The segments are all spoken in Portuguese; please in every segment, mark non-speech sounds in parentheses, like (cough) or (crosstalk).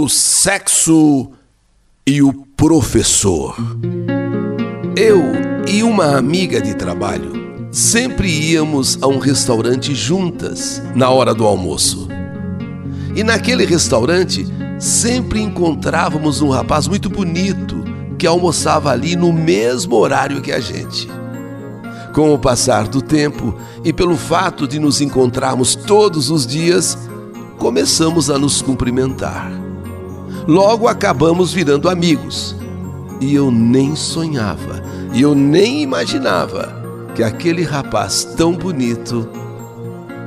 o sexo e o professor. Eu e uma amiga de trabalho sempre íamos a um restaurante juntas na hora do almoço. E naquele restaurante sempre encontrávamos um rapaz muito bonito que almoçava ali no mesmo horário que a gente. Com o passar do tempo e pelo fato de nos encontrarmos todos os dias, começamos a nos cumprimentar. Logo acabamos virando amigos. E eu nem sonhava, e eu nem imaginava que aquele rapaz tão bonito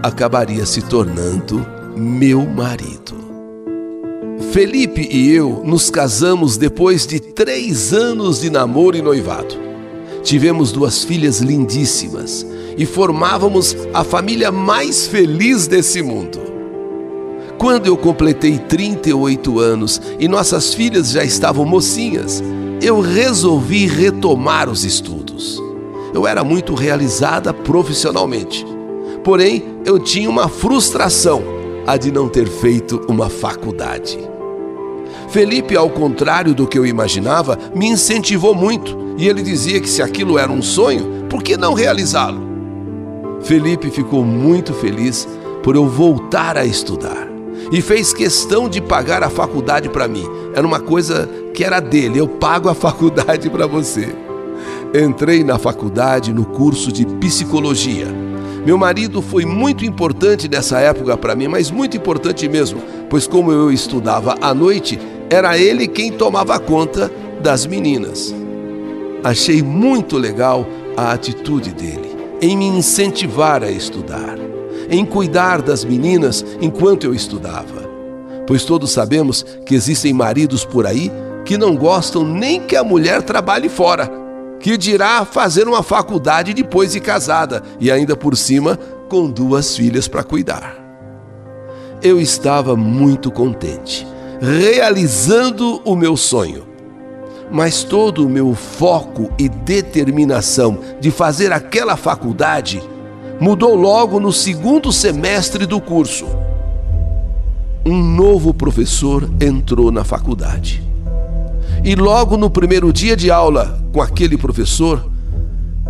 acabaria se tornando meu marido. Felipe e eu nos casamos depois de três anos de namoro e noivado. Tivemos duas filhas lindíssimas e formávamos a família mais feliz desse mundo. Quando eu completei 38 anos e nossas filhas já estavam mocinhas, eu resolvi retomar os estudos. Eu era muito realizada profissionalmente, porém eu tinha uma frustração, a de não ter feito uma faculdade. Felipe, ao contrário do que eu imaginava, me incentivou muito e ele dizia que se aquilo era um sonho, por que não realizá-lo? Felipe ficou muito feliz por eu voltar a estudar e fez questão de pagar a faculdade para mim. Era uma coisa que era dele, eu pago a (laughs) faculdade para você. Entrei na faculdade no curso de psicologia. Meu marido foi muito importante nessa época para mim, mas muito importante mesmo, pois como eu estudava à noite, era ele quem tomava conta das meninas. Achei muito legal a atitude dele em me incentivar a estudar em cuidar das meninas enquanto eu estudava. Pois todos sabemos que existem maridos por aí que não gostam nem que a mulher trabalhe fora, que dirá fazer uma faculdade depois de casada e ainda por cima com duas filhas para cuidar. Eu estava muito contente, realizando o meu sonho. Mas todo o meu foco e determinação de fazer aquela faculdade mudou logo no segundo semestre do curso. Um novo professor entrou na faculdade. E logo no primeiro dia de aula com aquele professor,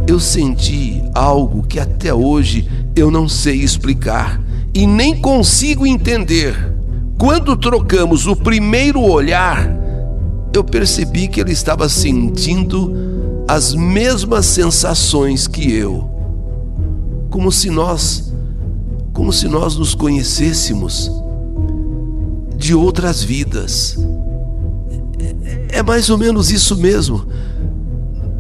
eu senti algo que até hoje eu não sei explicar e nem consigo entender. Quando trocamos o primeiro olhar, eu percebi que ele estava sentindo as mesmas sensações que eu como se nós como se nós nos conhecêssemos de outras vidas. É mais ou menos isso mesmo.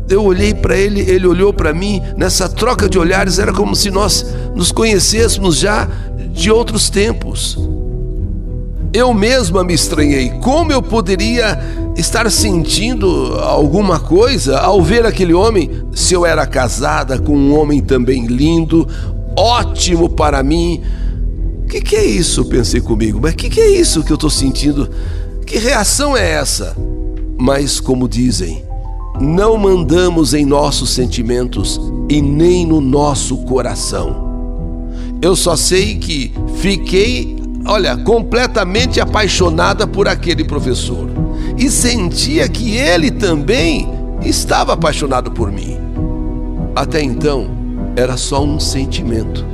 Eu olhei para ele, ele olhou para mim, nessa troca de olhares era como se nós nos conhecêssemos já de outros tempos. Eu mesma me estranhei. Como eu poderia estar sentindo alguma coisa ao ver aquele homem, se eu era casada com um homem também lindo, ótimo para mim. O que, que, é isso? Pensei comigo. Mas o que, que é isso que eu estou sentindo? Que reação é essa? Mas, como dizem, não mandamos em nossos sentimentos e nem no nosso coração. Eu só sei que fiquei, olha, completamente apaixonada por aquele professor e sentia que ele também estava apaixonado por mim. Até então, era só um sentimento.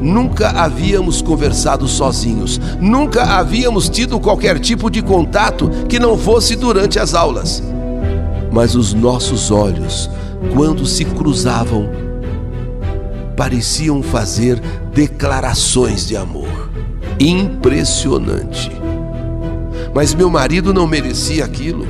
Nunca havíamos conversado sozinhos, nunca havíamos tido qualquer tipo de contato que não fosse durante as aulas. Mas os nossos olhos, quando se cruzavam, pareciam fazer declarações de amor. Impressionante mas meu marido não merecia aquilo.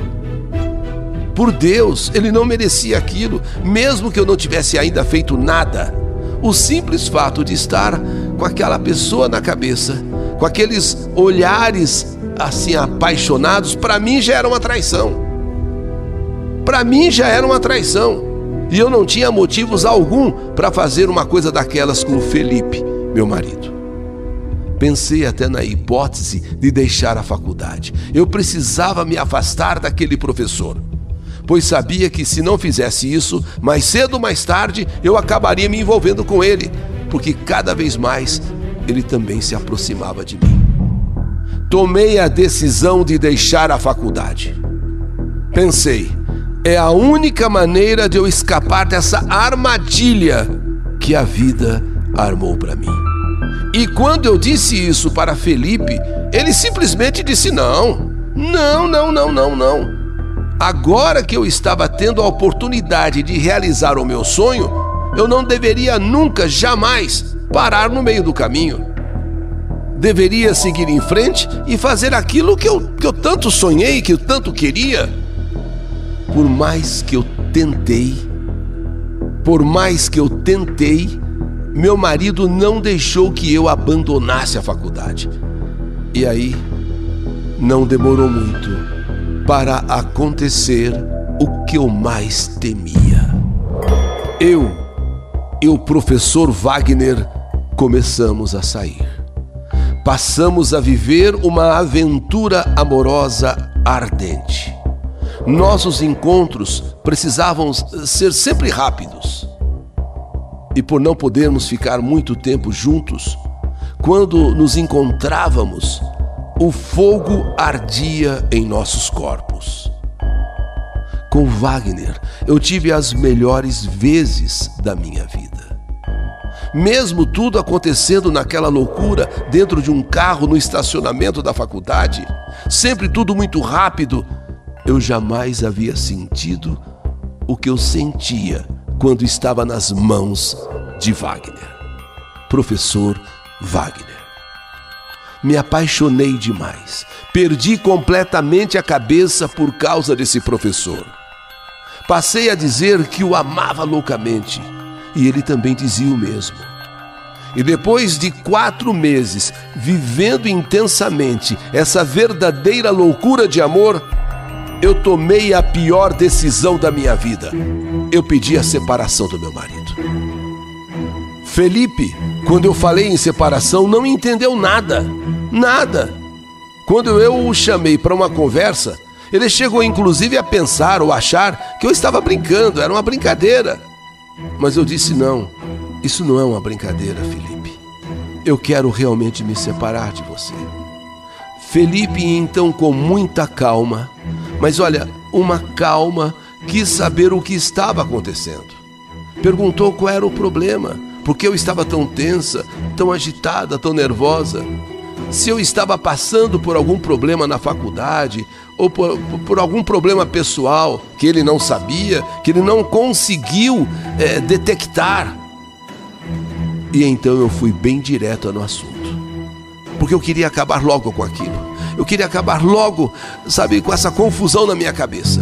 Por Deus, ele não merecia aquilo, mesmo que eu não tivesse ainda feito nada. O simples fato de estar com aquela pessoa na cabeça, com aqueles olhares assim apaixonados, para mim já era uma traição. Para mim já era uma traição. E eu não tinha motivos algum para fazer uma coisa daquelas com o Felipe, meu marido. Pensei até na hipótese de deixar a faculdade. Eu precisava me afastar daquele professor, pois sabia que se não fizesse isso, mais cedo ou mais tarde eu acabaria me envolvendo com ele, porque cada vez mais ele também se aproximava de mim. tomei a decisão de deixar a faculdade. Pensei, é a única maneira de eu escapar dessa armadilha que a vida armou para mim. E quando eu disse isso para Felipe, ele simplesmente disse: não, não, não, não, não, não. Agora que eu estava tendo a oportunidade de realizar o meu sonho, eu não deveria nunca, jamais parar no meio do caminho. Deveria seguir em frente e fazer aquilo que eu, que eu tanto sonhei, que eu tanto queria. Por mais que eu tentei, por mais que eu tentei, meu marido não deixou que eu abandonasse a faculdade. E aí, não demorou muito para acontecer o que eu mais temia. Eu e o professor Wagner começamos a sair. Passamos a viver uma aventura amorosa ardente. Nossos encontros precisavam ser sempre rápidos. E por não podermos ficar muito tempo juntos, quando nos encontrávamos, o fogo ardia em nossos corpos. Com Wagner, eu tive as melhores vezes da minha vida. Mesmo tudo acontecendo naquela loucura dentro de um carro no estacionamento da faculdade, sempre tudo muito rápido eu jamais havia sentido o que eu sentia quando estava nas mãos de Wagner. Professor Wagner. Me apaixonei demais. Perdi completamente a cabeça por causa desse professor. Passei a dizer que o amava loucamente e ele também dizia o mesmo. E depois de quatro meses vivendo intensamente essa verdadeira loucura de amor, eu tomei a pior decisão da minha vida. Eu pedi a separação do meu marido. Felipe, quando eu falei em separação, não entendeu nada. Nada. Quando eu o chamei para uma conversa, ele chegou inclusive a pensar ou achar que eu estava brincando, era uma brincadeira. Mas eu disse: não, isso não é uma brincadeira, Felipe. Eu quero realmente me separar de você. Felipe, então, com muita calma, mas olha, uma calma, quis saber o que estava acontecendo. Perguntou qual era o problema, por que eu estava tão tensa, tão agitada, tão nervosa. Se eu estava passando por algum problema na faculdade ou por, por algum problema pessoal que ele não sabia, que ele não conseguiu é, detectar. E então eu fui bem direto no assunto, porque eu queria acabar logo com aquilo. Eu queria acabar logo, sabe, com essa confusão na minha cabeça.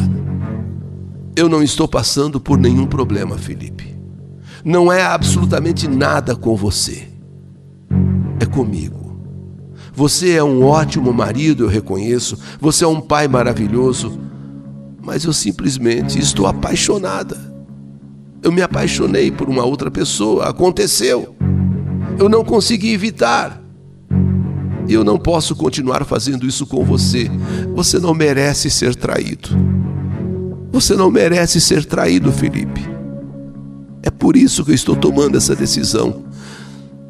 Eu não estou passando por nenhum problema, Felipe. Não é absolutamente nada com você. É comigo. Você é um ótimo marido, eu reconheço. Você é um pai maravilhoso. Mas eu simplesmente estou apaixonada. Eu me apaixonei por uma outra pessoa. Aconteceu. Eu não consegui evitar. Eu não posso continuar fazendo isso com você. Você não merece ser traído. Você não merece ser traído, Felipe. É por isso que eu estou tomando essa decisão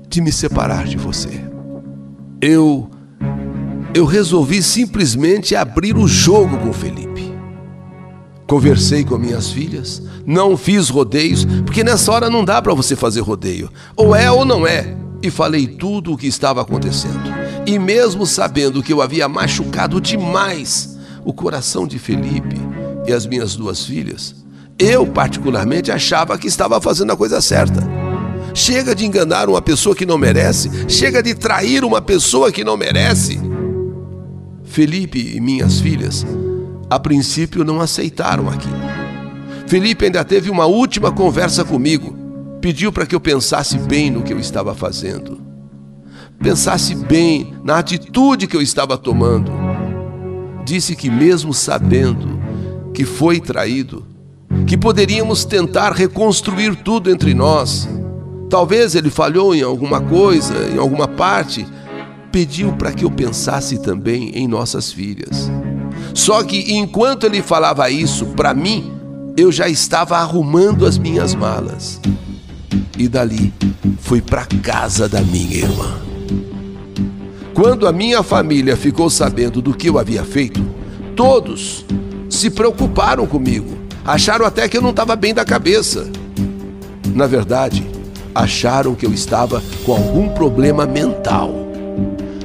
de me separar de você. Eu eu resolvi simplesmente abrir o jogo com Felipe. Conversei com minhas filhas, não fiz rodeios, porque nessa hora não dá para você fazer rodeio. Ou é ou não é. E falei tudo o que estava acontecendo. E mesmo sabendo que eu havia machucado demais o coração de Felipe e as minhas duas filhas, eu particularmente achava que estava fazendo a coisa certa. Chega de enganar uma pessoa que não merece, chega de trair uma pessoa que não merece. Felipe e minhas filhas, a princípio, não aceitaram aquilo. Felipe ainda teve uma última conversa comigo, pediu para que eu pensasse bem no que eu estava fazendo pensasse bem na atitude que eu estava tomando. Disse que, mesmo sabendo que foi traído, que poderíamos tentar reconstruir tudo entre nós. Talvez ele falhou em alguma coisa, em alguma parte. Pediu para que eu pensasse também em nossas filhas. Só que enquanto ele falava isso para mim, eu já estava arrumando as minhas malas. E dali fui para casa da minha irmã. Quando a minha família ficou sabendo do que eu havia feito, todos se preocuparam comigo. Acharam até que eu não estava bem da cabeça. Na verdade, acharam que eu estava com algum problema mental.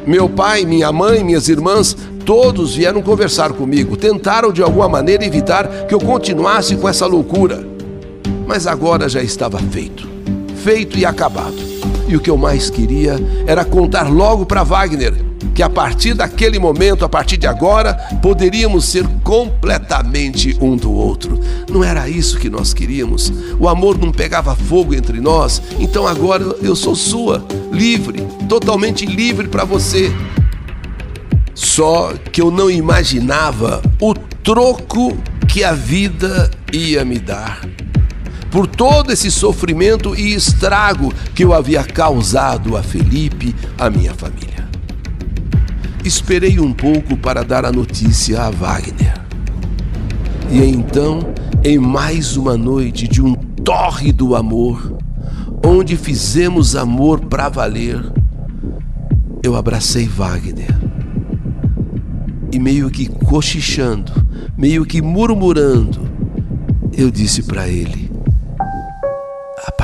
Meu pai, minha mãe, minhas irmãs, todos vieram conversar comigo, tentaram de alguma maneira evitar que eu continuasse com essa loucura. Mas agora já estava feito, feito e acabado. E o que eu mais queria era contar logo para Wagner que a partir daquele momento, a partir de agora, poderíamos ser completamente um do outro. Não era isso que nós queríamos. O amor não pegava fogo entre nós, então agora eu sou sua, livre, totalmente livre para você. Só que eu não imaginava o troco que a vida ia me dar por todo esse sofrimento e estrago que eu havia causado a Felipe, a minha família. Esperei um pouco para dar a notícia a Wagner. E então, em mais uma noite de um tórrido amor, onde fizemos amor para valer, eu abracei Wagner. E meio que cochichando, meio que murmurando, eu disse para ele: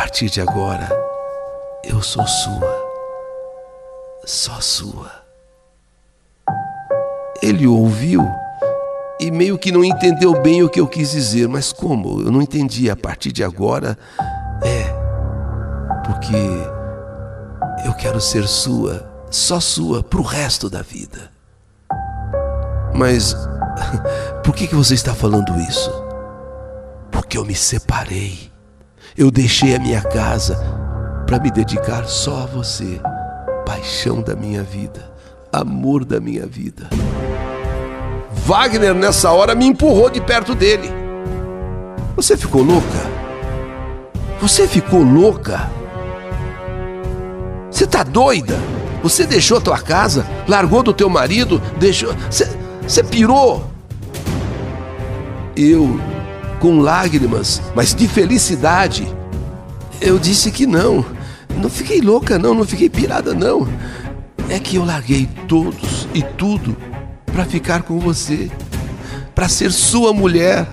partir de agora, eu sou sua, só sua. Ele ouviu e meio que não entendeu bem o que eu quis dizer, mas como? Eu não entendi. A partir de agora, é, porque eu quero ser sua, só sua, para o resto da vida. Mas (laughs) por que, que você está falando isso? Porque eu me separei. Eu deixei a minha casa para me dedicar só a você, paixão da minha vida, amor da minha vida. Wagner, nessa hora, me empurrou de perto dele. Você ficou louca? Você ficou louca? Você tá doida? Você deixou a tua casa, largou do teu marido, deixou. Você, você pirou? Eu com lágrimas, mas de felicidade. Eu disse que não. Não fiquei louca, não, não fiquei pirada, não. É que eu larguei todos e tudo para ficar com você, para ser sua mulher,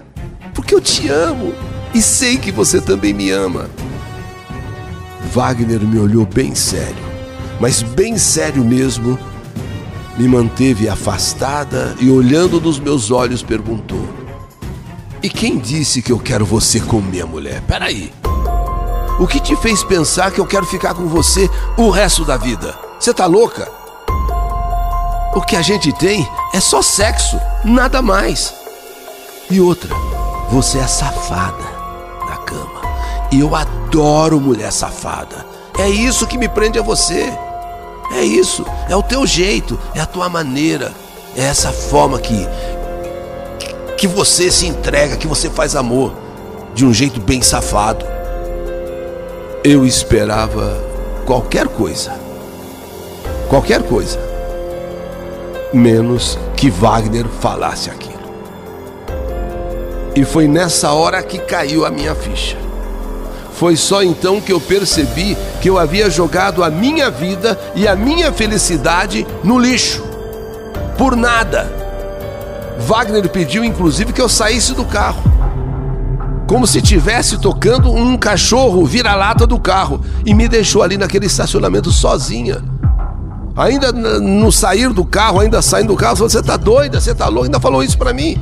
porque eu te amo e sei que você também me ama. Wagner me olhou bem sério, mas bem sério mesmo, me manteve afastada e olhando nos meus olhos perguntou: e quem disse que eu quero você como minha mulher? Peraí. O que te fez pensar que eu quero ficar com você o resto da vida? Você tá louca? O que a gente tem é só sexo, nada mais. E outra, você é safada na cama. E eu adoro mulher safada. É isso que me prende a você. É isso, é o teu jeito, é a tua maneira, é essa forma que que você se entrega, que você faz amor de um jeito bem safado. Eu esperava qualquer coisa, qualquer coisa, menos que Wagner falasse aquilo. E foi nessa hora que caiu a minha ficha. Foi só então que eu percebi que eu havia jogado a minha vida e a minha felicidade no lixo. Por nada Wagner pediu inclusive que eu saísse do carro. Como se tivesse tocando um cachorro vira-lata do carro e me deixou ali naquele estacionamento sozinha. Ainda no sair do carro, ainda saindo do carro, Você tá doida? Você tá louca? Ainda falou isso para mim.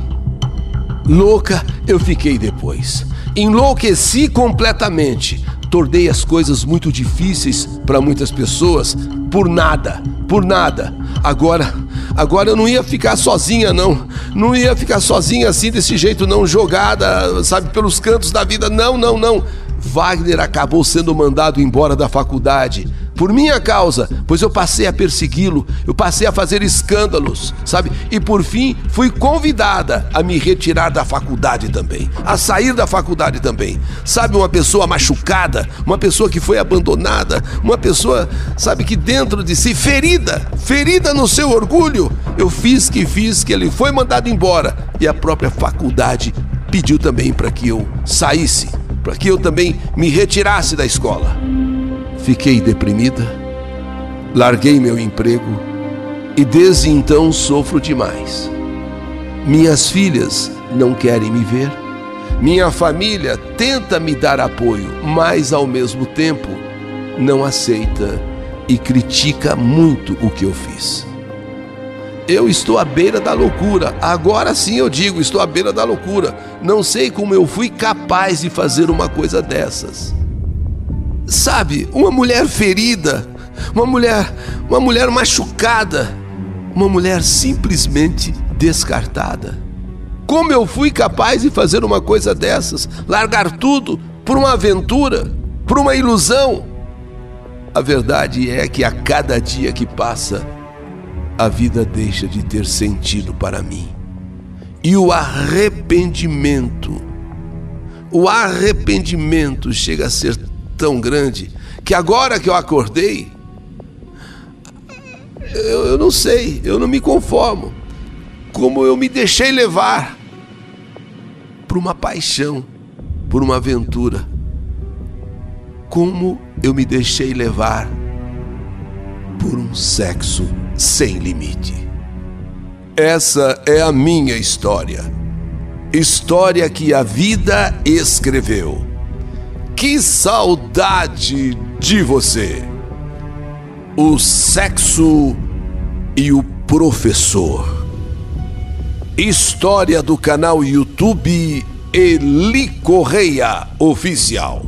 Louca eu fiquei depois. Enlouqueci completamente. Tornei as coisas muito difíceis para muitas pessoas por nada, por nada. Agora Agora eu não ia ficar sozinha, não. Não ia ficar sozinha assim, desse jeito, não, jogada, sabe, pelos cantos da vida. Não, não, não. Wagner acabou sendo mandado embora da faculdade por minha causa, pois eu passei a persegui-lo, eu passei a fazer escândalos, sabe? E por fim fui convidada a me retirar da faculdade também, a sair da faculdade também. Sabe, uma pessoa machucada, uma pessoa que foi abandonada, uma pessoa, sabe, que dentro de si, ferida, ferida no seu orgulho, eu fiz que fiz que ele foi mandado embora e a própria faculdade pediu também para que eu saísse, para que eu também me retirasse da escola. Fiquei deprimida, larguei meu emprego E desde então sofro demais. Minhas filhas não querem me ver. Minha família tenta me dar apoio, mas ao mesmo tempo não aceita e critica muito o que eu fiz. Eu estou à beira da loucura. Agora sim eu digo, estou à beira da loucura. Não sei como eu fui capaz de fazer uma coisa dessas. Sabe, uma mulher ferida, uma mulher, uma mulher machucada, uma mulher simplesmente descartada. Como eu fui capaz de fazer uma coisa dessas? Largar tudo por uma aventura, por uma ilusão? A verdade é que a cada dia que passa, a vida deixa de ter sentido para mim. E o arrependimento, o arrependimento chega a ser tão grande que agora que eu acordei, eu, eu não sei, eu não me conformo. Como eu me deixei levar por uma paixão, por uma aventura. Como eu me deixei levar por um sexo sem limite. Essa é a minha história. História que a vida escreveu. Que saudade de você! O sexo e o professor. História do canal YouTube Eli Correia Oficial.